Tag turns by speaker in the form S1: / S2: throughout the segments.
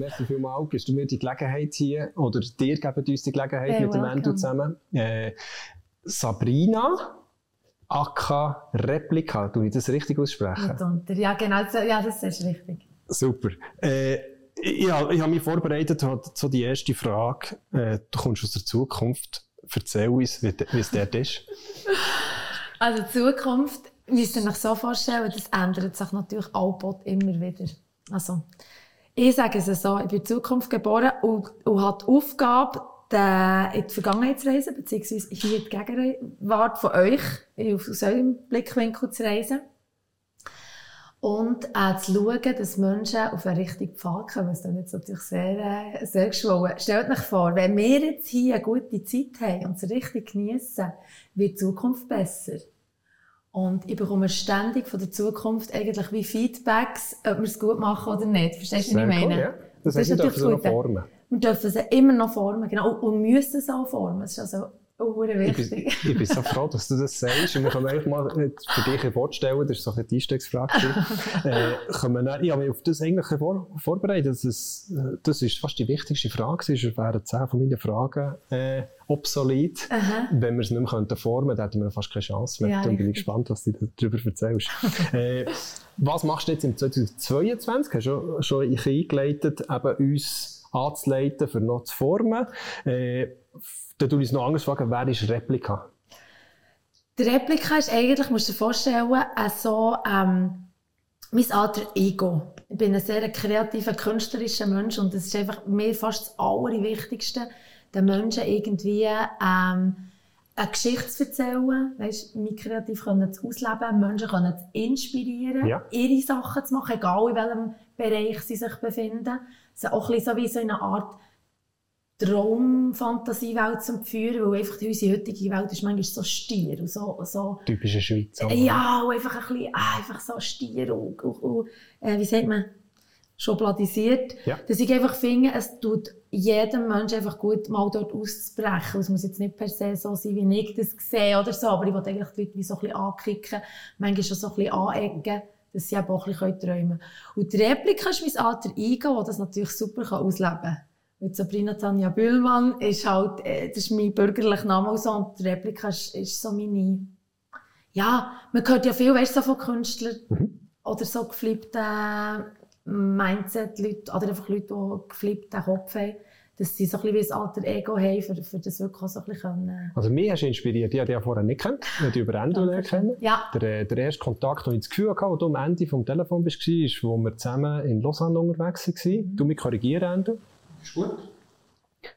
S1: merci vielmals, gibst du mir die Gelegenheit hier, oder dir geben uns die Gelegenheit hey, mit dem Endo zusammen. Äh, Sabrina, Akka Replika, tue ich das richtig aussprechen?
S2: Ja, genau, ja, das ist richtig.
S1: Super. Äh, ich, ich habe mich vorbereitet, so die erste Frage. Äh, du kommst aus der Zukunft. Erzähl uns, wie, wie es dort ist.
S2: Also Zukunft, müsst ihr euch so vorstellen, das ändert sich natürlich auch immer wieder. Also, ich sage es so, ich bin in Zukunft geboren und, und habe die Aufgabe, in die Vergangenheit zu reisen, beziehungsweise hier die Gegenwart von euch, aus eurem Blickwinkel zu reisen. Und äh, zu schauen, dass Menschen auf einen richtigen Pfad kommen. Das ist jetzt natürlich sehr, äh, sehr geschwollen. Stellt euch vor, wenn wir jetzt hier eine gute Zeit haben und es richtig geniessen, wird die Zukunft besser. Und ich bekomme ständig von der Zukunft eigentlich wie Feedbacks, ob wir es gut machen oder nicht. Verstehst du, was ich meine? Cool, ja.
S1: Das, das ist natürlich gut. Formen.
S2: Wir dürfen sie immer noch formen, genau. Und müssen sie auch formen. Das ist also Oh,
S1: wichtig. Ich bin, ich bin so froh, dass du das sagst. Und wir können eigentlich mal für dich vorstellen, das ist so eine Einstiegsfrage. äh, können wir ich habe mich auf das eigentlich vor, vorbereitet. Das ist, das ist fast die wichtigste Frage. Es wären zehn von meinen Fragen äh, obsolet. Aha. Wenn wir es nicht mehr könnten formen dann hätten wir fast keine Chance mehr. Ja, Darum bin ich gespannt, was du darüber erzählst. äh, was machst du jetzt im 2022? Hast du schon, schon eingeleitet, eben uns anzuleiten, für noch zu formen. Äh, dann tue ich es noch anders fragen, wer ist Replika?
S2: Die Replika ist eigentlich, musst du dir vorstellen, so, ähm, mein alter Ego. Ich bin ein sehr kreativer, künstlerischer Mensch und es ist einfach mir fast das Allerwichtigste, den Menschen irgendwie ähm, eine Geschichte zu erzählen, weißt, mich kreativ können zu ausleben, Menschen können zu inspirieren, ja. ihre Sachen zu machen, egal in welchem Bereich sie sich befinden. Ist auch ein bisschen so wie so eine Art Traumfantasiewelt zu führen, weil einfach unsere heutige Welt ist manchmal so stier und so, so
S1: typische Schweiz.
S2: Oder? Ja, und einfach ein bisschen, ah, einfach so stier und, und, und äh, wie sagt man, schubladisiert. Ja. Dass ich einfach finde, es tut jedem Menschen einfach gut, mal dort auszubrechen. Es muss jetzt nicht per se so sein, wie ich das sehe oder so, aber ich will eigentlich die Leute wie so ein bisschen ankicken, manchmal schon so ein bisschen anecken, dass sie auch ein bisschen träumen können. Und die Replika ist mein alter Ego, das das natürlich super ausleben kann mit Sabrina Tanja Bühlmann ist halt, äh, das ist mein bürgerlicher Name so, und die Replika ist, ist so meine, ja, man hört ja viel, weißt du, so von Künstlern mhm. oder so geflippte Mindset-Leute, oder einfach Leute, die geflippten Kopf haben, dass sie so ein bisschen wie ein alter Ego haben, für, für das wirklich auch so ein bisschen können.
S1: Also mich hast du inspiriert, ich habe dich ja vorher nicht kennt, ich über Endo kennen.
S2: Ja.
S1: Der, der erste Kontakt, den ich das Gefühl hatte, als du am Ende vom Telefon warst, war, wo wir zusammen in Lausanne unterwegs waren. Mhm. Du mich korrigieren, Endo. Ist gut.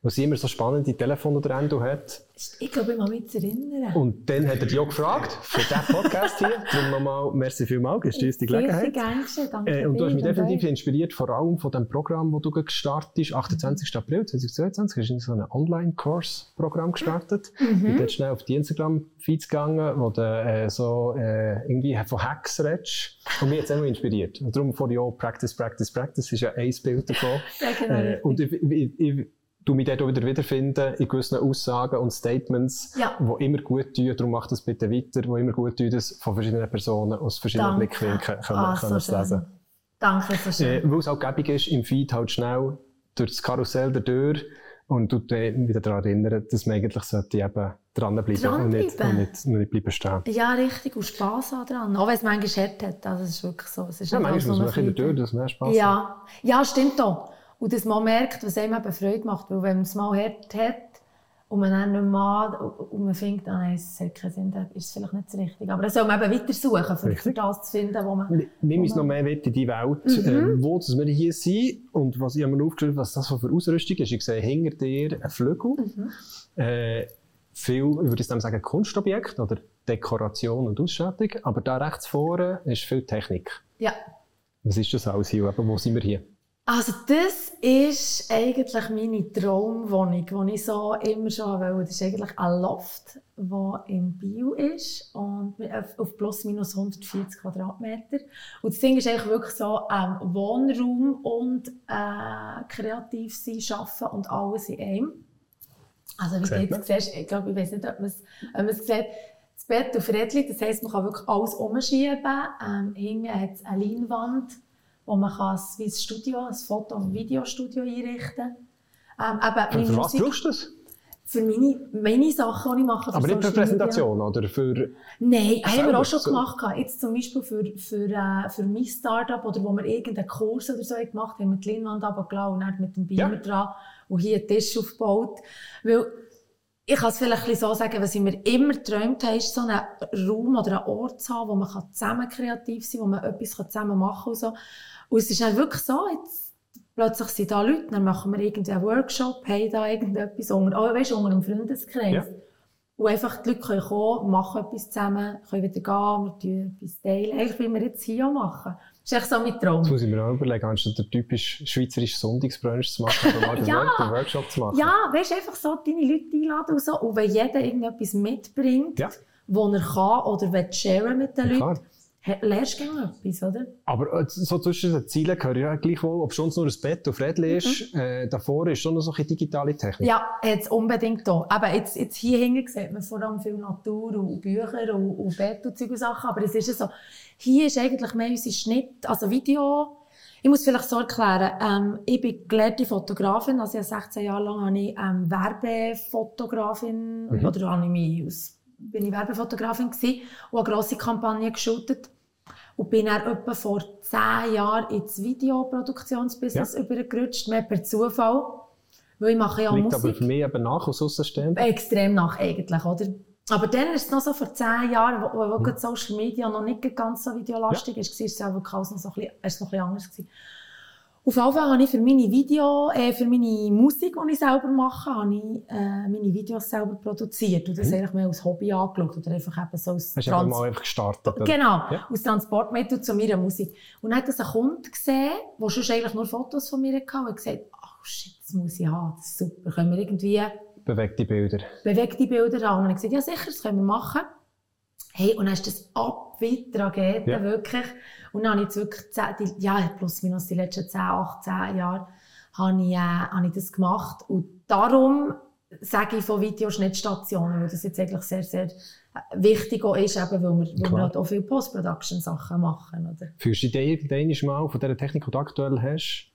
S1: Was immer so spannende Telefone der Endo hat.
S2: Ich glaube, ich muss mich erinnern.
S1: Und dann hat er dich auch gefragt, für diesen Podcast hier. Darum nochmal, merci vielmals, gibst du uns die Gelegenheit.
S2: Sehr danke
S1: äh, Und du hast mich definitiv inspiriert, vor allem von dem Programm, das du gestartet hast, 28. April 2022, hast du so ein Online-Course-Programm gestartet. Mhm. Ich bin schnell auf die Instagram-Feeds gegangen, wo du äh, so äh, irgendwie von Hacks redest. Und mich hat es immer inspiriert. Und darum vor dir Practice, Practice, Practice ist ja ein Bild davon.
S2: ja, genau. Äh,
S1: und ich, ich, ich du mich dort auch wieder wiederfinden in gewissen Aussagen und Statements,
S2: ja.
S1: die immer gut tun. Darum mach das bitte weiter, die immer gut tun, das von verschiedenen Personen aus verschiedenen Danke. Blickwinkeln können, ah, können so lesen.
S2: Danke, so schön.
S1: Äh, Weil es auch gäbig ist, im Feed halt schnell durch das Karussell der Tür und du dich wieder daran erinnern, dass man eigentlich sollte eben dranbleiben
S2: dran
S1: und, nicht, und nicht, nicht bleiben stehen.
S2: Ja, richtig. Und Spass haben dran. Auch wenn es manchmal hart hat. Also, es ist wirklich so. Es ist
S1: ja, manchmal muss man in der Tür, dass man Spass
S2: ja. hat. Ja, stimmt auch. Und dass man merkt, was einem eben Freude macht. Weil wenn man es mal hart hat und man dann nicht mehr und man findet, ah, nein, es hat keinen Sinn, dann ist es vielleicht nicht das Richtige. Aber dann soll man eben weiter suchen, für, für das zu finden, wo man...
S1: Nimm uns noch mehr mit in die Welt, mhm. äh, wo dass wir hier sind und was ich mir aufgeschrieben, was das für Ausrüstung ist. Ich sehe hinter dir einen Flügel, mhm. äh, viel, ich würde sagen, Kunstobjekt oder Dekoration und Ausstattung, aber da rechts vorne ist viel Technik.
S2: Ja.
S1: Was ist das alles hier? Wo sind wir hier?
S2: Also das ist eigentlich meine Traumwohnung, die ich so immer schon wollte. Das ist eigentlich ein Loft, der in Bio ist und auf plus minus 140 Quadratmeter. Und das Ding ist eigentlich wirklich so ähm, Wohnraum und äh, kreativ sein, arbeiten und alles in einem. Also wie du jetzt siehst, ich glaube, ich weiß nicht, ob man es sieht, das Bett auf Rädchen, das heisst, man kann wirklich alles umschieben. Ähm, hinten hat es eine Leinwand wo man kann wie ein Studio, ein Foto- und Videostudio einrichten
S1: kann. Ähm, für was brauchst du das?
S2: Für meine, meine Sachen, die ich mache.
S1: Aber nicht für Präsentation, oder für...
S2: Nein, haben wir auch schon so. gemacht. Jetzt zum Beispiel für, für, äh, für mein Startup oder wo wir irgendeinen Kurs oder so gemacht haben, mit Leinwand runtergelassen und dann mit dem Beamer ja. dran und hier einen Tisch aufgebaut. Weil ich kann es vielleicht so sagen, was ich mir immer geträumt habe, ist so einen Raum oder einen Ort zu haben, wo man zusammen kreativ sein kann, wo man etwas zusammen machen kann und so. Und es ist dann wirklich so, jetzt plötzlich sind da Leute, dann machen wir irgendeinen Workshop, haben da irgendetwas unter, oh, weißt, unter einem Freundeskreis. Ja. Und einfach die Leute können kommen, machen etwas zusammen, können wieder gehen, wir tun etwas teilen. Eigentlich wie wir jetzt hier machen. Das ist echt so mein Traum.
S1: Jetzt muss ich mir auch überlegen, anstatt der typisch schweizerische Sonntagsbrunch zu machen, oder mal ja. Den Workshop zu machen.
S2: Ja, weißt du, einfach so deine Leute einladen und so. Und wenn jeder irgendetwas mitbringt, ja. was er kann oder will sharen mit den Leuten, lernst du gerne etwas, oder?
S1: Aber äh, so zwischen den Zielen gehört ja gleichwohl, ob schon nur ein Bett auf Rädchen ist, mhm. äh, davor ist schon noch so eine digitale Technik.
S2: Ja, jetzt unbedingt da. Aber jetzt, jetzt hier hinten sieht man vor allem viel Natur und Bücher und, und Bett und solche Sachen. Aber es ist ja so, hier ist eigentlich mehr unser Schnitt, also Video. Ich muss vielleicht so erklären, ähm, ich bin gelehrte Fotografin, also ich 16 Jahre lang habe ich ähm, Werbefotografin, mhm. oder habe ich mich aus bin ich Werbefotografin gewesen und eine grosse Kampagne geshootet. Und bin dann etwa vor zehn Jahren ins Videoproduktionsbusiness ja. übergerutscht, mehr per Zufall. Weil ich mache ja
S1: Liegt
S2: Musik.
S1: aber für mich eben nach aus Außenstehend?
S2: Extrem nach eigentlich, oder? Aber dann ist es noch so vor zehn Jahren, wo, wo mhm. Social Media noch nicht ganz so videolastig ja. ist, war es ja wirklich alles noch so ein bisschen, noch ein bisschen anders gewesen. Auf Fall habe ich für meine Video, äh, für meine Musik, die ich selber mache, habe ich äh, meine Videos selber produziert und das mhm. eigentlich mehr als Hobby angeschaut oder einfach eben so als
S1: Hast Trans mal einfach gestartet? Oder?
S2: Genau, ja. als Transportmittel zu meiner Musik. Und dann hat das ein Kunde gesehen, der schon eigentlich nur Fotos von mir hatte und gesagt, oh shit, das muss ich haben, das ist super, können wir irgendwie...
S1: Bewegte Bilder.
S2: Bewegte Bilder haben. Und dann habe ich gesagt, ja sicher, das können wir machen. Hey, und dann ist das ab wie Tragödie, ja. wirklich. Und dann habe ich jetzt wirklich, zehn, die, ja, plus minus die letzten 10, 18 Jahre, habe ich, äh, habe ich das gemacht. Und darum sage ich von Videoschnittstationen, weil das jetzt eigentlich sehr, sehr wichtig auch ist, eben, weil wir, weil wir halt auch viele Post-Production-Sachen machen. Oder?
S1: Fühlst du dich irgendwann mal von dieser Technik, die du aktuell hast,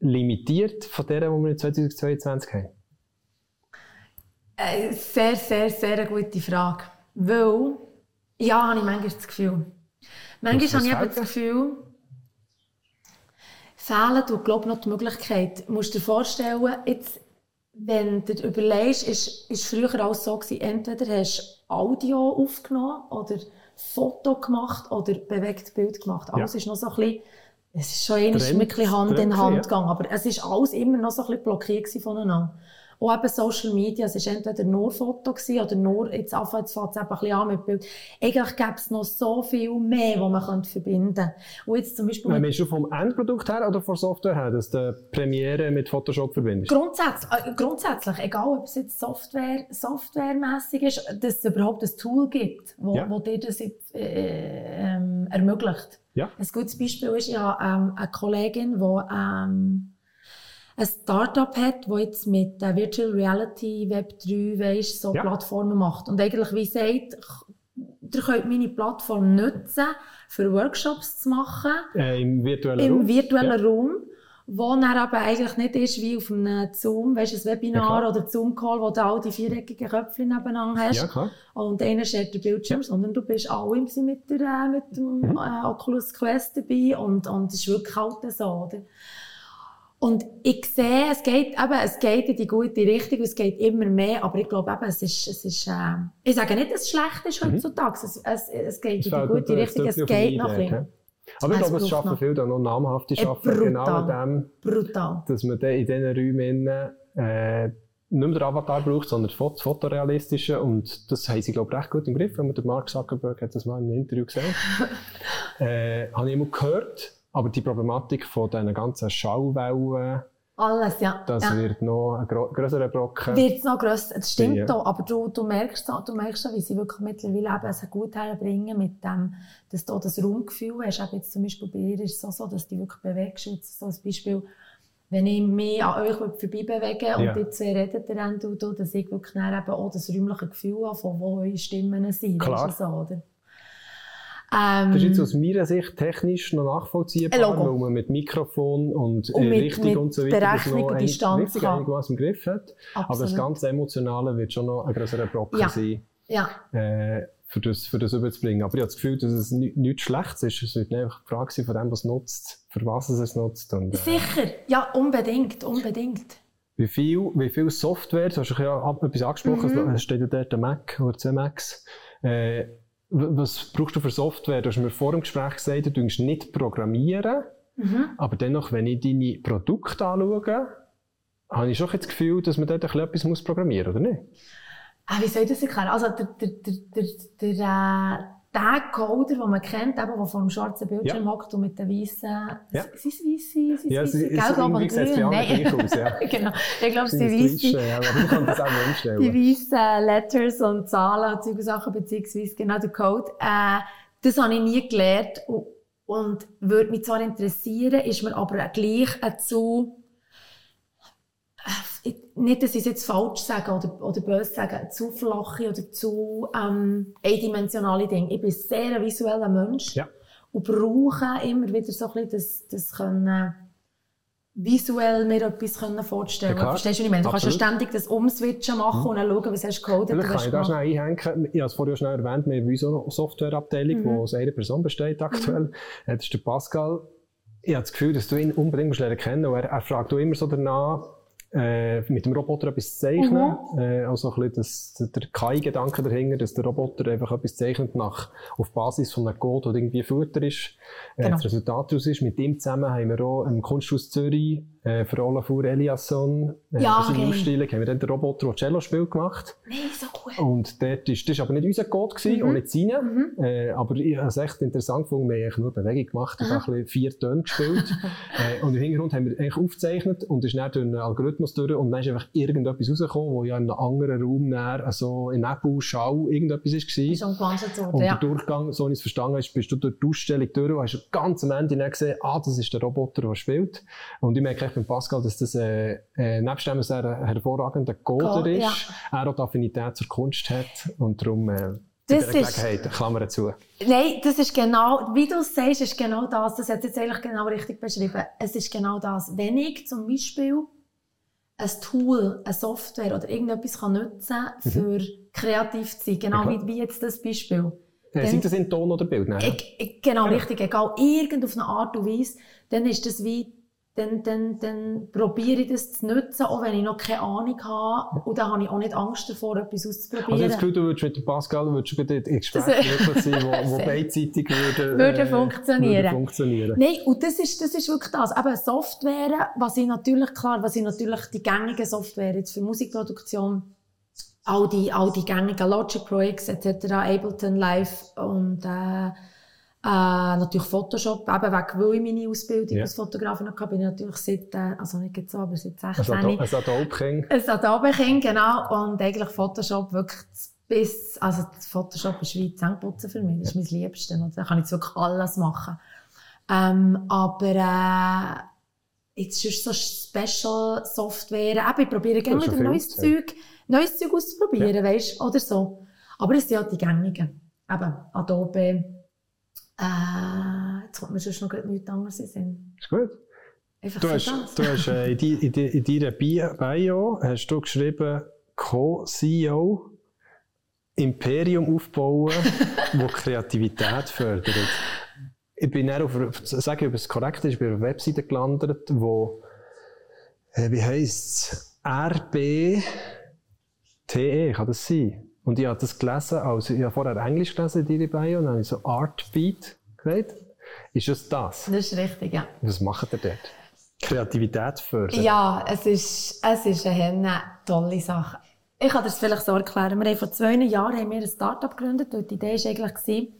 S1: limitiert von der, die wir in 2022 haben?
S2: Äh, sehr, sehr, sehr eine gute Frage. Weil ja, habe ich manchmal das Gefühl. Manchmal habe ich eben das Gefühl, fehlen tut, glaube noch die Möglichkeit. Du musst dir vorstellen, jetzt, wenn du überlegst, ist, ist früher alles so gewesen, entweder hast du Audio aufgenommen oder Foto gemacht oder bewegtes Bild gemacht. Alles ja. ist noch so ein bisschen, es ist schon ein bisschen Hand in Hand ja. gegangen, aber es ist alles immer noch so ein bisschen blockiert voneinander. Auch eben Social Media, es war entweder nur Foto oder nur, jetzt anfangen, jetzt fängt es ein bisschen an mit Bild. Eigentlich gäbe es noch so viel mehr, was man könnte verbinden könnte. Und jetzt zum Beispiel...
S1: Meinst du vom Endprodukt her oder von Software her, dass du Premiere mit Photoshop verbindest?
S2: Grundsätzlich, äh, grundsätzlich, egal ob es jetzt Software, softwaremässig ist, dass es überhaupt ein Tool gibt, wo, ja. wo dir das jetzt, äh, ähm, ermöglicht. Ja. Ein gutes Beispiel ist ja ähm, eine Kollegin, die ähm, ein Startup hat, das jetzt mit der Virtual Reality Web 3 weißt, so ja. Plattformen macht. Und eigentlich wie sagt, ihr könnt meine Plattform nutzen, für Workshops zu machen.
S1: Äh, Im virtuellen
S2: im
S1: Raum.
S2: Im virtuellen ja. Raum. Wo dann aber eigentlich nicht ist wie auf einem Zoom, weißt ein Webinar ja, oder Zoom-Call, wo du all die viereckigen Köpfe nebeneinander hast. Ja, klar. Und einer schert den Bildschirm, ja. sondern du bist auch mit, der, äh, mit dem mhm. äh, Oculus Quest dabei und, und das ist wirklich halt so, oder? Und ich sehe, es geht, eben, es geht in die gute Richtung, es geht immer mehr, aber ich glaube eben, es ist, es ist, äh, ich sage nicht, dass es schlecht ist mhm. heutzutage, es, es, es geht in die gute Richtung, es geht noch ein bisschen.
S1: Aber ich glaube, es schaffen viele dann noch namhafte Schaffen, äh, genau dem,
S2: brutal.
S1: dass man dann in diesen Räumen äh, nicht mehr den Avatar braucht, sondern das Fotorealistische und das haben sie, glaube ich, recht gut im Griff, wenn man den Mark Zuckerberg hat das mal in einem Interview gesehen. äh, habe ich immer gehört, aber die Problematik von diesen ganzen Schallwellen,
S2: alles, ja.
S1: Das
S2: ja.
S1: wird noch ein grösserer Brocken.
S2: Wird noch grösser, das stimmt ja. auch, aber du, du merkst du merkst wie sie wirklich mittlerweile eben es gut herbringen mit dem, dass du das Raumgefühl hast. Eben jetzt zum Beispiel bei ihr ist es so, so dass du wirklich bewegst. Jetzt so ein Beispiel, wenn ich mich an euch vorbei bewege und ja. die zwei redet dann, du, du, dass ich wirklich dann eben auch das räumliche Gefühl habe, von wo eure Stimmen sind.
S1: Klar.
S2: So, oder? Ähm,
S1: das ist jetzt aus meiner Sicht technisch noch nachvollziehbar, weil man mit Mikrofon und,
S2: und mit,
S1: Richtung
S2: mit
S1: und so weiter das noch
S2: Berechnung, Distanz
S1: richtig einigermaßen im Griff hat.
S2: Absolut.
S1: Aber das ganze Emotionale wird schon noch ein größerer Brocken
S2: Ja.
S1: sein,
S2: ja.
S1: äh, für, das, für das überzubringen. Aber ich habe das Gefühl, dass es ni- nichts Schlechtes ist. Es wird einfach die Frage sein von dem, was es nutzt, für was es es nutzt. Und, äh,
S2: Sicher, ja, unbedingt, unbedingt.
S1: Wie viel, wie viel Software, du hast ja etwas angesprochen,
S2: Mhm.
S1: es steht ja dort der Mac oder zwei Macs. Äh, was brauchst du für Software? Du hast mir vor dem Gespräch gesagt, du tust nicht programmieren,
S2: Mhm.
S1: aber dennoch, wenn ich deine Produkte anschaue, habe ich schon das Gefühl, dass man dort etwas muss programmieren muss, oder nicht?
S2: Ah, wie soll ich das erklären? Also, der, der, der, der, der, äh, der Coder, den man kennt, eben, der vor dem schwarzen Bildschirm
S1: Ja.
S2: hockt und mit den weißen,
S1: Ja.
S2: sind es weisse,
S1: Ja,
S2: weisse, gelb, aber grün? Nein.
S1: aus, ja.
S2: genau. Ich glaube, es sind
S1: ist
S2: weisse.
S1: ja, aber ich kann das auch nicht
S2: die
S1: umstellen.
S2: weißen Letters und Zahlen und solche Sachen, beziehungsweise genau der Code, äh, das habe ich nie gelernt und, und würde mich zwar interessieren, ist mir aber gleich ein zu, nicht, dass ich es jetzt falsch sage oder, oder böse sage, zu flache oder zu ähm, eindimensionale Dinge. Ich bin sehr ein visueller Mensch
S1: Ja.
S2: und brauche immer wieder so ein bisschen das, das können, visuell mir etwas können vorstellen
S1: Ja, klar.
S2: Verstehst du, was ich meine? Du kannst ja ständig das Umswitchen machen und dann schauen, was hast du gecodet.
S1: Vielleicht kann ich da schnell einhängen. Ich habe es vorher schnell erwähnt, wir haben eine Softwareabteilung, die
S2: Mhm.
S1: aus einer Person besteht aktuell. Äh, Das ist der Pascal. Ich habe das Gefühl, dass du ihn unbedingt musst lernen kennen musst. Er, er fragt auch immer so danach, äh, mit dem Roboter etwas zeichnen.
S2: Mhm.
S1: Äh, also ein bisschen das, der KI-Gedanke dahinter, dass der Roboter einfach etwas zeichnet nach, auf Basis von einem Code, der irgendwie Futter ist, äh,
S2: Genau.
S1: das Resultat daraus ist. Mit ihm zusammen haben wir auch im Kunsthaus Zürich äh, für Olafur Eliasson äh,
S2: Ja, geil.
S1: Ausstellung haben wir dann den Roboter, der Cello spielt, gemacht.
S2: Nein, so.
S1: Und dort ist, das war aber nicht unser Code, gewesen,
S2: Mhm.
S1: auch nicht seine.
S2: Mhm.
S1: Äh, aber ich habe es echt interessant gefunden. Wir haben nur Bewegung gemacht und ein bisschen vier Töne gespielt. äh, und im Hintergrund haben wir eigentlich aufgezeichnet und ist dann durch einen Algorithmus durch und dann ist einfach irgendetwas rausgekommen, wo ja in einem anderen Raum näher, also in Nebel, Schau, irgendetwas
S2: Ist
S1: war.
S2: umgewandelt worden,
S1: Und
S2: ja.
S1: der Durchgang, so wie ich es verstanden habe, bist du durch die Ausstellung durch und hast ganz am Ende dann gesehen, ah, das ist der Roboter, der spielt. Und ich merke echt beim Pascal, dass das, äh, äh, nebst dem, dass er ein hervorragender Coder ist,
S2: ja.
S1: er die Affinität zur Kunst hat und darum, äh,
S2: Das ist-
S1: Klammer zu.
S2: Nein, das ist genau, wie du es sagst, ist genau das. Das hat jetzt eigentlich genau richtig beschrieben. Es ist genau das. Wenn ich zum Beispiel ein Tool, eine Software oder irgendetwas kann nutzen für kreativ zu sein, genau
S1: Mhm. Ja,
S2: wie, wie jetzt das Beispiel.
S1: Äh,
S2: Dann-
S1: sei das in Ton oder Bild? Nein, ja.
S2: Genau,
S1: Genau.
S2: richtig. Egal, irgend auf eine Art und Weise, dann ist das wie, dann, dann, dann probiere ich das zu nutzen, auch wenn ich noch keine Ahnung habe. Und dann habe ich auch nicht Angst davor, etwas auszuprobieren.
S1: Also das Gefühl, du würdest mit dem Pascal würdest in Gespräch
S2: Das-
S1: möglich sein, wo, wo beidseitig würde,
S2: Würde funktionieren.
S1: Würde funktionieren.
S2: Nein, und das ist, das ist wirklich das. Eben Software, was ich natürlich, klar, was ich natürlich die gängigen Software jetzt für Musikproduktion, all die, all die gängigen Logic Pro X etc., Ableton Live und äh, äh, natürlich Photoshop, eben wegen, weil ich meine Ausbildung
S1: Ja.
S2: als Fotografin hatte, bin ich natürlich seit, äh, also nicht jetzt so, aber seit 16
S1: Also Ado- ein Adobe-King.
S2: ein Adobe-Kind, genau. Und eigentlich Photoshop wirklich bis, also Photoshop ist wie Zähneputzen für mich. Das ist mein Liebstes. Und da kann ich jetzt wirklich alles machen. Ähm, aber, äh, jetzt ist so Special Software. Eben, ich probiere gerne wieder
S1: ja
S2: neues
S1: viel,
S2: Zeug, neues Zeug auszuprobieren, weisst, oder so. Aber es sind halt die gängigen. Eben, Adobe, äh, jetzt kommt mir sonst noch nichts anderes in Sinn.
S1: Ist gut.
S2: Einfach
S1: Du hast,
S2: das.
S1: du hast äh, in, die, in, die, in deiner Bio, Bio hast du geschrieben, Co-CEO, Imperium aufbauen, wo Kreativität fördert. Ich bin dann auf, sage ich, ob es korrekt ist, ich bin auf einer Webseite gelandet, wo, äh, wie heisst es, RBTE, kann das sein? Und ich habe das gelesen, also ich habe vorher Englisch gelesen deiner Bio, und dann habe ich so Artbeat gesagt. Ist es das?
S2: Das ist richtig, ja.
S1: Was macht ihr dort? Kreativität fördern?
S2: Ja, es ist, es ist eine tolle Sache. Ich kann das vielleicht so erklären. Wir haben vor zwei Jahren haben wir ein Start-up gegründet und die Idee war eigentlich,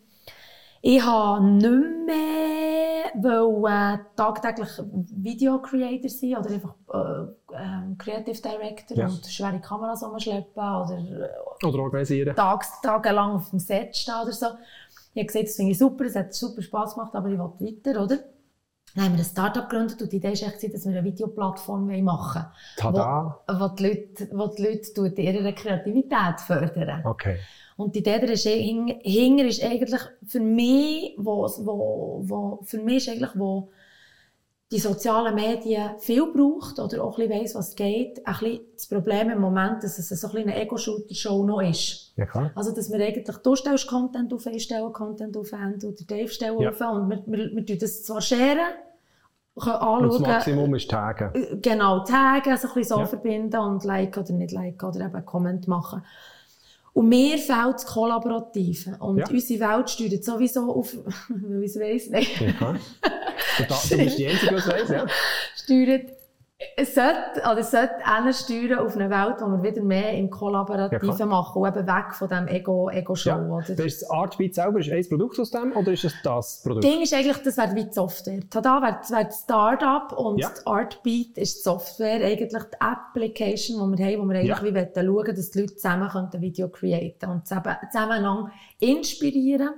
S2: ich habe nicht mehr wollen, tagtäglich Video-Creator sein oder einfach äh, ähm, Creative Director
S1: Ja.
S2: und schwere Kameras rumschleppen oder äh,
S1: Oder organisieren?
S2: tags, tagelang auf dem Set stehen oder so. Ich habe gesagt, das finde ich super, es hat super Spass gemacht, aber ich will weiter, oder? Dann haben wir ein Startup gegründet und die Idee war echt, dass wir eine Videoplattform machen wollen.
S1: Tada!
S2: Wo, wo die Leute, wo die Leute ihre Kreativität fördern.
S1: Okay.
S2: Und die Idee ist, hinger ist eigentlich für mich, wo, wo, wo, für mich ist eigentlich, wo die sozialen Medien viel braucht oder auch ein bisschen weiss, was geht, ein bisschen das Problem im Moment, dass es so ein eine Ego-Shooter-Show noch ist.
S1: Ja, klar.
S2: Also, dass wir eigentlich, du stellst Content auf, ich stelle Content auf, und der Dave stellt ja. auf und wir, wir, wir tun das zwar scheren,
S1: können anschauen. Und das Maximum ist taggen.
S2: Genau, taggen, also ein bisschen so ja. verbinden und liken oder nicht liken oder eben Comment machen. Und mir fehlt das Kollaborative. Und ja. unsere Welt steuert sowieso auf, weil ich es weiss nicht.
S1: Ja. Du bist die Einzige, die es weiss, ja.
S2: Steuert es sollte, oder es sollte steuern auf eine Welt, wo wir wieder mehr im Kollaborativen ja, machen und eben weg von dem Ego-Show.
S1: Ego ja. Oder? Das Artbeat selber, ist ein Produkt aus dem oder ist es das Produkt?
S2: Das Ding ist eigentlich, das wäre wie die Software. Tada wäre wär das Startup und ja. das Artbeat ist die Software, eigentlich die Application, die wir haben, wo wir eigentlich ja. wie schauen, dass die Leute zusammen ein Video createn und zusammen, zusammen inspirieren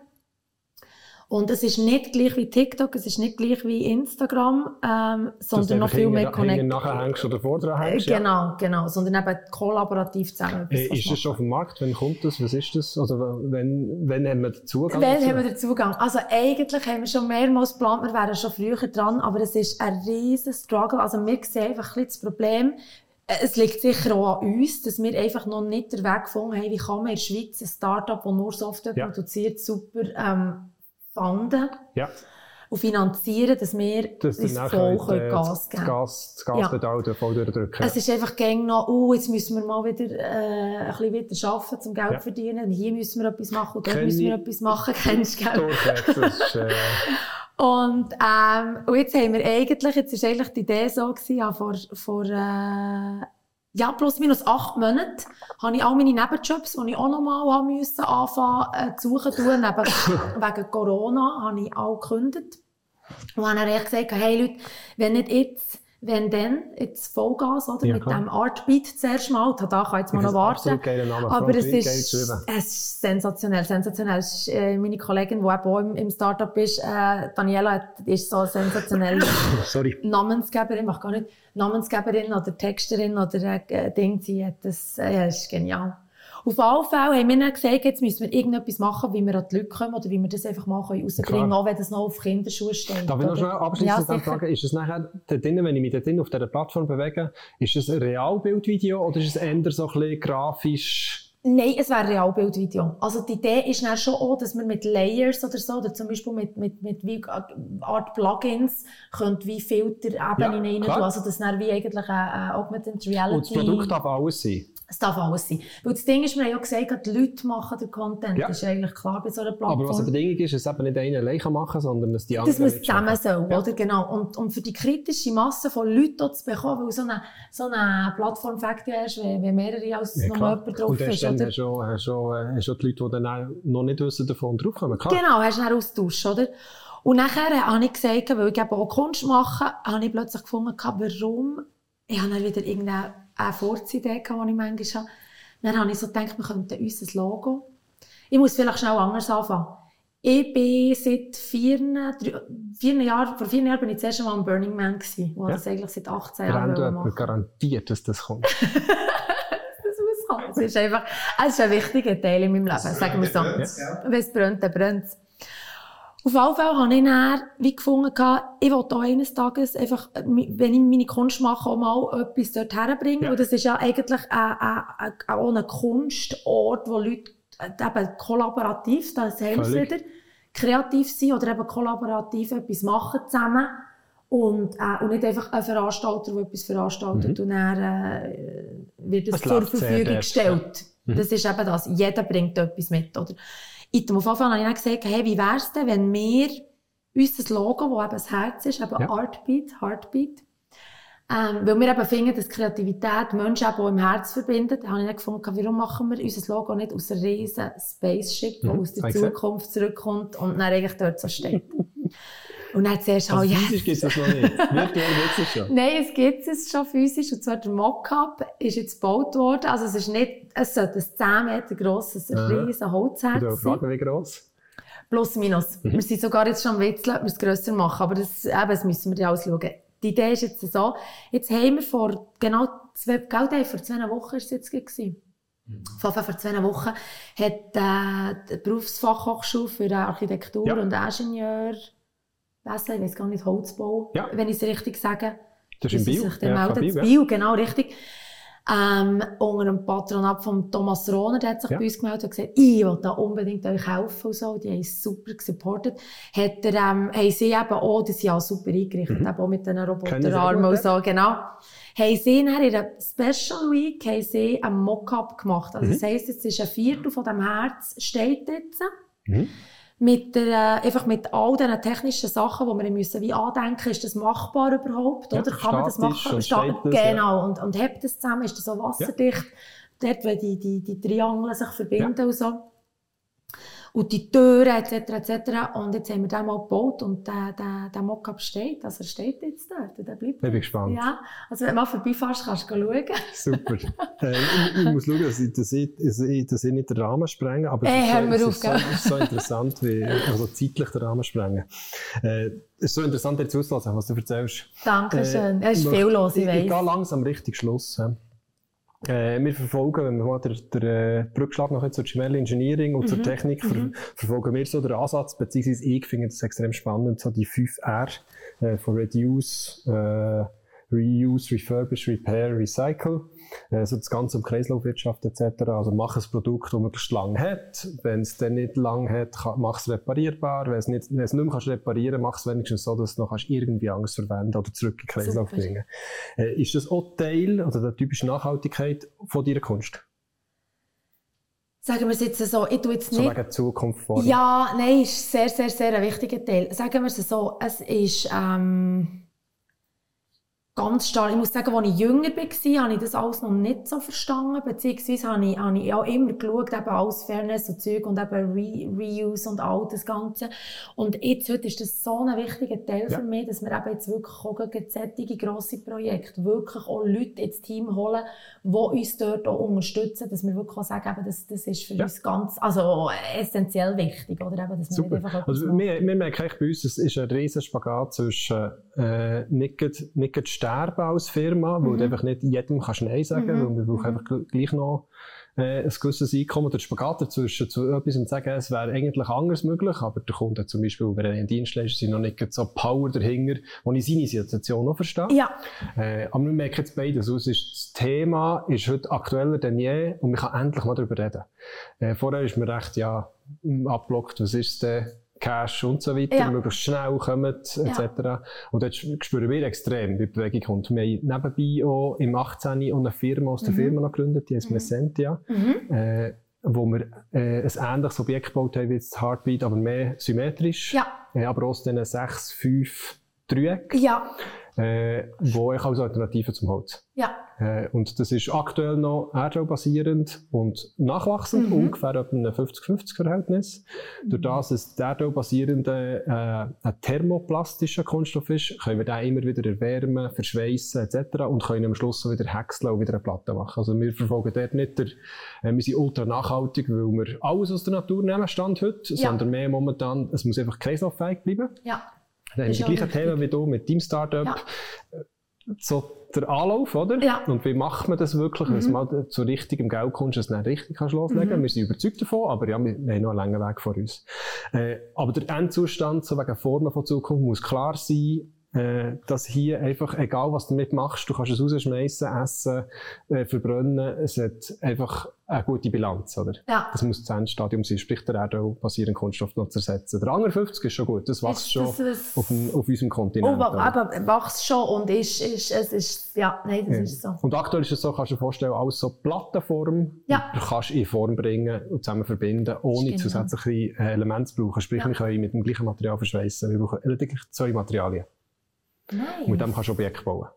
S2: und es ist nicht gleich wie TikTok, es ist nicht gleich wie Instagram, ähm, sondern noch viel mehr
S1: connected. nachher hängst oder vorher hängst.
S2: Genau, ja. genau, sondern eben kollaborativ zusammen.
S1: Äh, ist das schon auf dem Markt? Wann kommt das? Was ist das? Oder wenn, wenn haben wir den Zugang
S2: Wann dazu? haben wir den Zugang? Also eigentlich haben wir schon mehrmals geplant, wir wären schon früher dran, aber es ist ein riesen Struggle. Also wir sehen einfach ein bisschen das Problem, äh, es liegt sicher auch an uns, dass wir einfach noch nicht den Weg gefunden haben, wie kann man in der Schweiz ein Startup, das nur Software ja. produziert, super ähm, fanden
S1: ja.
S2: und finanzieren, dass wir
S1: dass
S2: uns voll äh, Gas geben
S1: können. Das Gaspedal ja. voll durchdrücken.
S2: Es ist einfach gäng noch, oh, jetzt müssen wir mal wieder äh, ein bisschen wieder arbeiten, um Geld ja. verdienen. Hier müssen wir etwas machen, dort müssen wir etwas machen. Kennst du, gell? Ist, äh... Und, ähm, und jetzt haben wir eigentlich, jetzt ist eigentlich die Idee so gewesen, ja, vor, vor äh, ja, plus minus acht Monate habe ich all meine Nebenjobs, die ich auch noch mal müssen anfangen äh, zu suchen tun, neben, wegen Corona, habe ich auch gekündigt. Und habe dann gesagt, hey Leute, wenn nicht jetzt, wenn dann, jetzt Vollgas, oder? Ja, mit dem Artbeat zuerst mal, da kann jetzt mal noch warten. Aber es ist, es ist sensationell, sensationell. Ist, äh, meine Kollegin, die auch im, im Startup ist, äh, Daniela, ist so sensationell
S1: Sorry.
S2: Namensgeberin, mach gar nicht, Namensgeberin oder Texterin oder äh, Ding, sie hat das, äh, ja, das ist genial. Auf alle Fälle haben wir dann gesagt, jetzt müssen wir irgendetwas machen, wie wir an die Leute kommen oder wie wir das einfach mal rausbringen können, auch wenn das noch auf Kinderschuhe steht.
S1: Darf ich noch schnell abschließend ja, fragen, ist es nachher da drin, wenn ich mich drin auf dieser Plattform bewege, ist es ein Realbildvideo oder ist es eher so ein bisschen grafisch?
S2: Nein, es wäre ein Realbildvideo. Also die Idee ist dann schon auch, dass man mit Layers oder so, oder zum Beispiel mit, mit, mit wie Art Plugins, könnt wie Filter-Ebenen ja, rein tun. Also das dann wie eigentlich eine, Augmented Reality...
S1: Und das Produkt darf alles sein?
S2: Es darf alles sein. Weil das Ding ist, wir haben ja gesagt, die Leute machen den Content. Ja. Das ist eigentlich klar bei so einer Plattform.
S1: Aber was eine Bedingung ist, ist eben nicht einer allein machen sondern dass die
S2: anderen. Das muss zusammen so, ja. oder? Genau. Und, und für die kritische Masse von Leuten zu bekommen, weil so eine, so eine Plattform Fakt ist, wenn, wenn mehrere als ja, noch jemand drauf und ist.
S1: Dann hast du hast schon, hast schon die Leute, die dann noch nicht wissen, davon draufkommen.
S2: Klar. Genau, hast du einen Austausch, oder? Und nachher habe ich gesagt, weil ich eben auch Kunst mache, habe ich plötzlich gefunden, warum ich habe dann wieder irgendeine eine Vorzeidee, die ich manchmal habe. Dann habe ich so gedacht, wir könnten uns ein Logo. Ich muss vielleicht schnell anders anfangen. Ich bin seit vier, drei, vier Jahren, vor vier Jahren bin ich das erste Mal am Burning Man gewesen, wo ja. das eigentlich seit 18 Jahren
S1: mache. garantiert, dass das kommt.
S2: das muss kommen. Es ist einfach, es ist ein wichtiger Teil in meinem Leben, sagen wir so. Wenn es brennt, dann brennt es. Auf jeden Fall habe ich dann wie gefunden, ich will hier eines Tages einfach, wenn ich meine Kunst mache, auch mal etwas dort herbringen. Ja. Und das ist ja eigentlich auch ein Kunstort, wo Leute äh, eben kollaborativ, das hilft wieder, kreativ sind oder eben kollaborativ etwas machen zusammen. Und, äh, und nicht einfach ein Veranstalter, der etwas veranstaltet mhm. und dann äh, wird es zur Verfügung gestellt. Mhm. Das ist eben das. Jeder bringt etwas mit, oder? Auf Anfang habe ich dann gesagt, hey, wie wär's denn, wenn wir unser Logo, das eben das Herz ist, eben ja. Artbeat, Heartbeat, ähm, weil wir eben finden, dass Kreativität Menschen eben auch im Herz verbindet, da habe ich dann gefunden, warum machen wir unser Logo nicht aus einem riesen Spaceship, mhm. aus der Zukunft zurückkommt und dann eigentlich dort so steht. Und dann zuerst
S1: also, oh, yes. Physisch gibt es das noch nicht. Virtuell gibt es schon.
S2: Nein, es gibt es schon physisch. Und zwar der Mockup ist jetzt gebaut worden. Also es ist nicht, es sollte ein 10 Meter grosses, riesen Holzherz sein.
S1: Ich fragen, wie gross?
S2: Plus, minus. Mhm. Wir sind sogar jetzt schon am Witzeln, ob wir es grösser machen, aber das, eben, das müssen wir ja alles schauen. Die Idee ist jetzt so, jetzt haben wir vor genau zwei, gell, vor zwei Wochen ist es jetzt gewesen. Mhm. Vor, vor zwei Wochen hat äh, die Berufsfachhochschule für Architektur ja. und Ingenieur, ich weiß gar nicht, Holzbau, ja. wenn ich es richtig sage,
S1: das ist in Bio.
S2: Sich ja, meldet. Bio, Bio, genau, richtig. Ähm, unter dem Patronat von Thomas Rohner, der hat sich ja. bei uns gemeldet und gesagt, ich will da unbedingt euch helfen und so. Die haben super gesupportet. Hat er, ähm, haben sie eben auch, das ja super eingerichtet, mhm. eben auch mit diesen Roboterarmen und so, genau. Haben sie in ihrer Special Week, haben sie einen Mock-up gemacht. Also mhm. das heisst, jetzt ist ein Viertel von dem Herz steht jetzt. Mhm mit der, äh, einfach mit all diesen technischen Sachen, die wir müssen wie andenken, ist das machbar überhaupt, ja, oder? Kann man das machen? Steht das, genau. Ja. Und, und hebt das zusammen? Ist das so wasserdicht? Ja. Dort, wenn die, die, die Triangel sich verbinden und so und die Türen etc. etc. Und jetzt haben wir den mal gebaut und der, der, der Mockup steht. Also er steht jetzt dort. Der bleibt. Ich
S1: bin gespannt.
S2: Ja, also wenn du mal vorbeifährst, kannst du schauen.
S1: Super. äh, ich, ich, muss schauen, dass ich, dass ich, dass ich nicht den Rahmen sprenge. Aber
S2: äh,
S1: hör
S2: mir auf,
S1: so, es ist so interessant, wie also zeitlich den Rahmen sprengen. Äh, es ist so interessant, dir zuzulassen, was du erzählst.
S2: Dankeschön. Äh, es ist viel los,
S1: ich, ich, ich gehe langsam richtig Schluss. Ja. Äh, wir verfolgen, wenn wir mal den, den äh, Brückschlag noch zur Gemelli Engineering und mhm. zur Technik, ver mhm. verfolgen wir so den Ansatz, beziehungsweise ich finde es extrem spannend, so die 5R äh, von Reduce, äh, Reuse, Refurbish, Repair, Recycle. Äh, so das Ganze um Kreislaufwirtschaft etc. Also mach ein Produkt, das möglichst lang hat. Wenn es dann nicht lang hat, mach es reparierbar. Wenn es nicht, wenn es nicht mehr kannst reparieren, mach es wenigstens so, dass du noch kannst irgendwie anders verwenden oder zurück in den Kreislauf Super. bringen. Äh, ist das auch Teil oder der typische Nachhaltigkeit von deiner Kunst?
S2: Sagen wir es jetzt so, ich tue jetzt nicht...
S1: So wegen Zukunft vor.
S2: Ja, nein, ist sehr, sehr, sehr ein wichtiger Teil. Sagen wir es so, es ist... Ähm ganz stark. Ich muss sagen, als ich jünger war, habe ich das alles noch nicht so verstanden. Beziehungsweise habe ich, habe ich auch immer geschaut, eben alles Fairness und Zeug und eben Re Reuse und all das Ganze. Und jetzt, heute ist das so ein wichtiger Teil ja. für mich, dass wir eben jetzt wirklich auch solche grosse Projekte wirklich auch Leute ins Team holen, die uns dort auch unterstützen, dass wir wirklich auch sagen, eben, das, das ist für ja. uns ganz, also essentiell wichtig, oder eben, dass
S1: wir nicht einfach also, wir, wir merken bei uns, es ist ein riesen Spagat zwischen, äh, nicht, nicht sterben als Firma, weil mhm. du einfach nicht jedem kannst Nein sagen kannst, mhm. weil wir brauchen mhm. einfach gleich noch äh, ein gewisses Einkommen. Der Spagat dazwischen zu etwas und sagen, es wäre eigentlich anders möglich, aber der Kunde zum Beispiel, wenn er ein Dienstleister sind noch nicht so Power dahinter, wo ich seine Situation noch verstehe.
S2: Ja.
S1: Äh, aber wir merken jetzt beides aus. Das Thema ist heute aktueller denn je und man kann endlich mal darüber reden. Äh, vorher ist mir recht, ja, abblockt, was ist denn Cash und so weiter, ja. möglichst schnell kommen, etc. Ja. Und dort spüren wir extrem, wie die Bewegung kommt. Wir haben nebenbei auch im 18. eine Firma aus der mhm. Firma noch gegründet, die heißt mhm. Messentia, mhm. Äh, wo wir äh, ein ähnliches Objekt gebaut haben wie das Heartbeat, aber mehr symmetrisch. Ja. Äh, aber aus diesen sechs, fünf Dreiecken.
S2: Ja.
S1: Äh, wo ich als Alternative zum Holz.
S2: Ja.
S1: Äh, und das ist aktuell noch erdölbasierend und nachwachsend, mhm. ungefähr etwa ein 50-50-Verhältnis. Mhm. Durch das es der erdölbasierende äh, ein thermoplastischer Kunststoff ist, können wir den immer wieder erwärmen, verschweissen etc. und können am Schluss so wieder häckseln und wieder eine Platte machen. Also wir verfolgen dort nicht, der, äh, wir sind ultra nachhaltig, weil wir alles aus der Natur nehmen, Stand heute, ja. sondern mehr momentan, es muss einfach kreislauffähig bleiben.
S2: Ja.
S1: Dann haben wir die gleichen Themen wie du mit deinem Startup. Ja. So der Anlauf, oder?
S2: Ja.
S1: Und wie macht man das wirklich, mhm. wenn du mal zu richtigem Geld kommst, dass du dann richtig kannst loslegen mhm. Wir sind überzeugt davon, aber ja, wir, wir haben noch einen langen Weg vor uns. Äh, aber der Endzustand, so wegen Formen von Zukunft, muss klar sein, äh, dass hier einfach, egal was du damit machst, du kannst es rausschmeißen, essen, äh, verbrennen, es hat einfach eine gute Bilanz, oder?
S2: Ja.
S1: Das muss das Endstadium sein, sprich der Erdöl-basierenden Kunststoff noch zu ersetzen. Der andere 50 ist schon gut, das wächst schon das, auf, dem, auf, unserem Kontinent.
S2: Oh, aber wächst schon und ist, ist, es ist, ja, nein, das ja. ist so.
S1: Und aktuell ist es so, kannst du dir vorstellen, alles so Plattenform,
S2: ja.
S1: du kannst in Form bringen und zusammen verbinden, ohne Stimmt, zusätzliche ja. Elemente zu brauchen. Sprich, ja. wir können mit dem gleichen Material verschweißen. Wir brauchen lediglich zwei Materialien.
S2: Nice.
S1: Und mit dem kannst du Objekte bauen.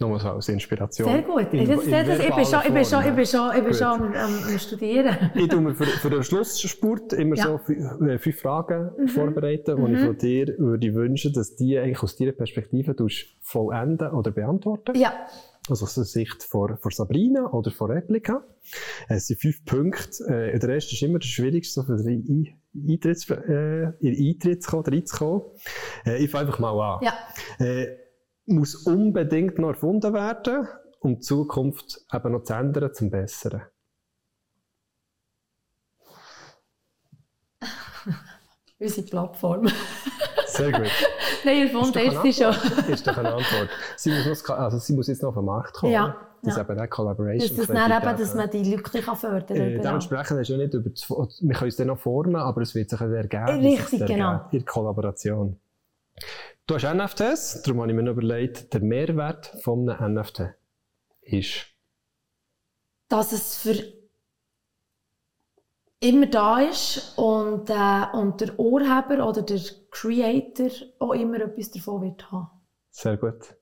S1: Nur so als Inspiration.
S2: Sehr gut. In, das, das, ich, bin schon, ich, bin schon, ich bin schon, ich bin schon am, am Studieren.
S1: ich tue mir für, für den Schlussspurt immer ja. so äh, fünf Fragen mhm. vorbereiten, die mhm. ich von dir würde wünschen, dass die eigentlich aus deiner Perspektive vollenden oder beantworten.
S2: Ja.
S1: Also aus der Sicht von, von Sabrina oder von Replika. Es sind fünf Punkte. Äh, der erste ist immer der schwierigste, für den Eintritts, äh, in Eintritt zu kommen, reinzukommen. Äh, ich fange einfach mal an.
S2: Ja.
S1: Äh, muss unbedingt noch erfunden werden, um die Zukunft eben noch zu ändern, zum Besseren.
S2: Unsere Plattform.
S1: Sehr gut.
S2: Nein, erfunden ist sie schon.
S1: ist doch eine Antwort. Sie muss, noch, also sie muss jetzt noch auf den Markt kommen.
S2: Ja.
S1: Das
S2: ja.
S1: ist eben auch Collaboration.
S2: Das, das dann eben, dass man die Leute fördern kann.
S1: Äh, dementsprechend ist ja nicht über das, wir können es dann noch formen, aber es wird sich dann ergeben.
S2: Richtig, genau.
S1: In Kollaboration. Du hast NFTs, darum habe ich mir noch überlegt, der Mehrwert von einem NFT ist?
S2: Dass es für immer da ist und, äh, und der Urheber oder der Creator auch immer etwas davon wird haben.
S1: Sehr gut.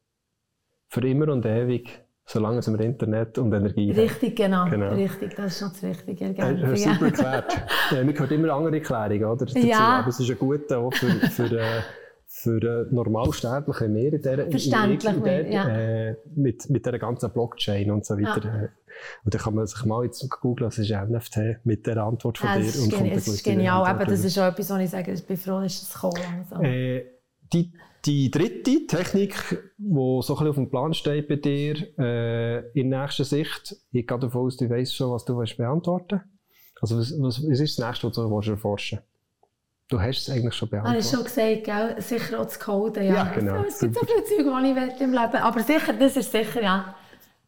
S1: Für immer und ewig, solange es im Internet und Energie
S2: Richtig, genau. genau. Richtig, das ist noch das Richtige.
S1: Ergänzung. Äh, super erklärt. ja, man hört immer andere Erklärungen, oder? Dazu.
S2: Ja.
S1: Aber es ist ein guter auch für, für äh, für einen Normalsterblichen mehr in dieser
S2: Verständlich
S1: in der,
S2: ja.
S1: äh, mit, mit dieser ganzen Blockchain und so weiter. Ja. Äh, und dann kann man sich mal jetzt googeln, was ist NFT mit der Antwort von
S2: ja,
S1: dir.
S2: Das und kommt ist genial, aber das ist auch etwas, was ich sage, ich bin froh, dass es gekommen
S1: so. äh, die, die dritte Technik, die so ein bisschen auf dem Plan steht bei dir, äh, in nächster Sicht, ich gehe davon aus, du weißt schon, was du willst beantworten Also was, was, was ist das Nächste, was du erforschen willst? Du hast es eigentlich schon beantwortet.
S2: Habe ich schon gesagt, gell? sicher auch das Coden. Ja,
S1: ja genau.
S2: Es gibt so viele Zeug, die ich will im Leben Aber sicher, das ist sicher, ja,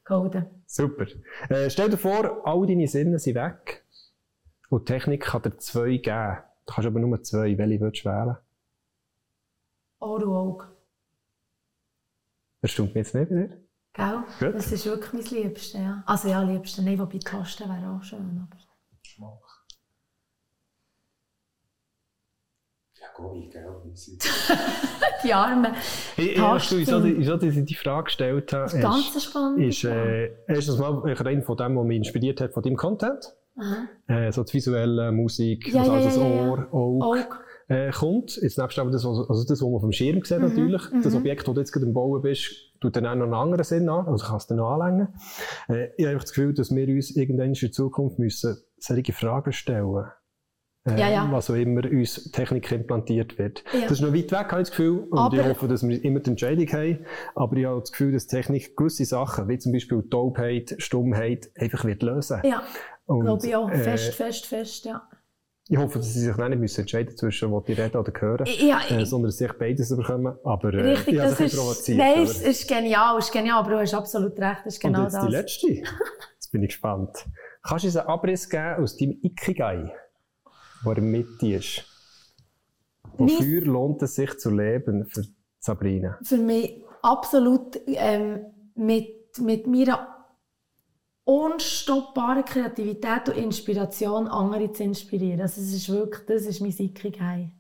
S2: Coden.
S1: Super. Äh, stell dir vor, all deine Sinne sind weg und die Technik kann dir zwei geben. Du kannst aber nur zwei. Welche würdest du wählen?
S2: Ohr und Auge.
S1: Erstaunt mich jetzt nicht wieder.
S2: Gell? Gut. Das ist wirklich mein Liebste, ja. Also ja, Liebste. Nein, wobei Tasten wäre auch schön, aber... Schmach.
S3: Goy, gell?
S2: die Armen.
S1: Hey, erst, wieso, wieso ich die Frage gestellt habe,
S2: das ist ganz spannend.
S1: Ist, äh, erstens mal rein von dem, was mich inspiriert hat, von deinem Content. Äh, so die visuelle Musik,
S2: ja,
S1: also
S2: ja,
S1: das
S2: ja,
S1: Ohr, Auge, äh, kommt. Jetzt nebst aber das, also das, was man dem Schirm sieht, mhm, natürlich. Das mhm. Objekt, das du jetzt gerade am Bauen bist, tut dann auch noch einen anderen Sinn an, also kannst du dann noch anlängen. Äh, ich habe das Gefühl, dass wir uns irgendwann in der Zukunft müssen solche Fragen stellen müssen äh,
S2: ja, ja.
S1: was auch immer uns Technik implantiert wird.
S2: Ja.
S1: Das ist noch weit weg, habe ich das Gefühl. Und
S2: aber,
S1: ich hoffe, dass wir immer die Entscheidung haben. Aber ich habe das Gefühl, dass Technik gewisse Sachen, wie zum Beispiel Taubheit, Stummheit, einfach wird lösen.
S2: Ja, glaube ich auch. Fest, äh, fest, fest, ja.
S1: Ich hoffe, dass sie sich nicht müssen entscheiden zwischen, was die reden oder hören,
S2: ja,
S1: äh, sondern dass sie beides bekommen. Aber
S2: äh, richtig,
S1: ich
S2: das
S1: ist.
S2: Nein, es ist genial, ist genial, aber du hast absolut recht, das ist genau
S1: Und jetzt
S2: das.
S1: die letzte. Jetzt bin ich gespannt. Kannst du uns einen Abriss geben aus deinem Ikigai? der in der Mitte ist. Wofür lohnt es sich zu leben für Sabrina?
S2: Für mich absolut ähm, mit, mit meiner unstoppbaren Kreativität und Inspiration andere zu inspirieren. Also es ist wirklich, das ist mein Sicherheit.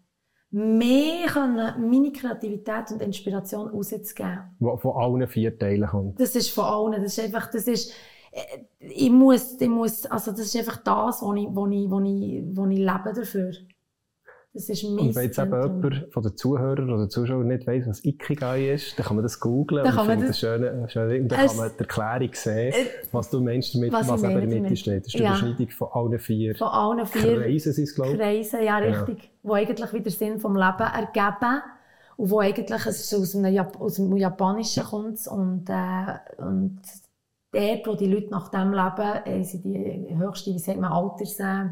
S2: Mehr können meine Kreativität und Inspiration rauszugeben.
S1: Von allen vier Teilen kommt.
S2: Das ist von allen. Das ist einfach, das ist, äh, ich muss, ich muss, also das ist einfach das, wo ich, wo ich, wo ich, wo ich lebe dafür. Das ist mein
S1: Und wenn jetzt eben jemand von den Zuhörern oder Zuschauern nicht weiss, was Ikigai ist, dann kann man das googlen
S2: dann
S1: und
S2: man
S1: das schöne, schöne, dann kann man die Erklärung sehen, äh, was du meinst damit, was, was eben Mitte steht. Das ist die ja. Überschneidung von allen vier.
S2: Von allen vier.
S1: Kreisen sind es, glaube
S2: ich. Kreisen, ja, richtig. Ja. Wo eigentlich wieder Sinn vom Leben ergeben. Und wo eigentlich, es ist aus dem, Jap aus dem Japanischen kommt und, äh, und dort, wo die Leute nach dem leben, haben sie die höchste, wie sagt man, Alters... Äh,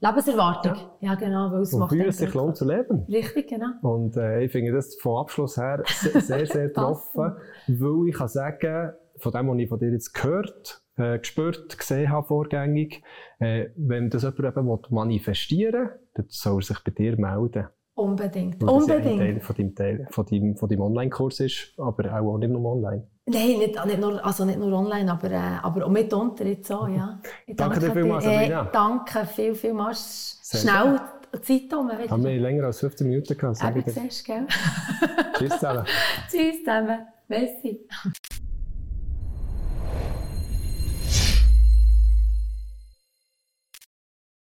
S2: Lebenserwartung. Ja, ja genau. Weil es
S1: macht es sich lohnt zu leben.
S2: Richtig, genau.
S1: Und äh, ich finde das vom Abschluss her sehr, sehr, sehr getroffen, weil ich kann sagen, von dem, was ich von dir jetzt gehört, äh, gespürt, gesehen habe vorgängig, äh, wenn das jemand eben manifestieren will, dann soll er sich bei dir melden.
S2: Unbedingt.
S1: Weil
S2: Unbedingt.
S1: Das Teil von deinem, Teil, von deinem, von deinem Online-Kurs ist, aber auch, nicht nur online.
S2: Nein, nicht, nicht, nur, also nicht nur online, aber, äh, aber auch mitunter jetzt auch, ja.
S1: Ich danke, danke dir vielmals, Sabrina.
S2: Äh, danke viel, vielmals. Sehr Schnell Zeit um.
S1: Haben wir länger als 15 Minuten gehabt.
S2: Eben, siehst, gell?
S1: Tschüss zusammen.
S2: Tschüss zusammen. Merci.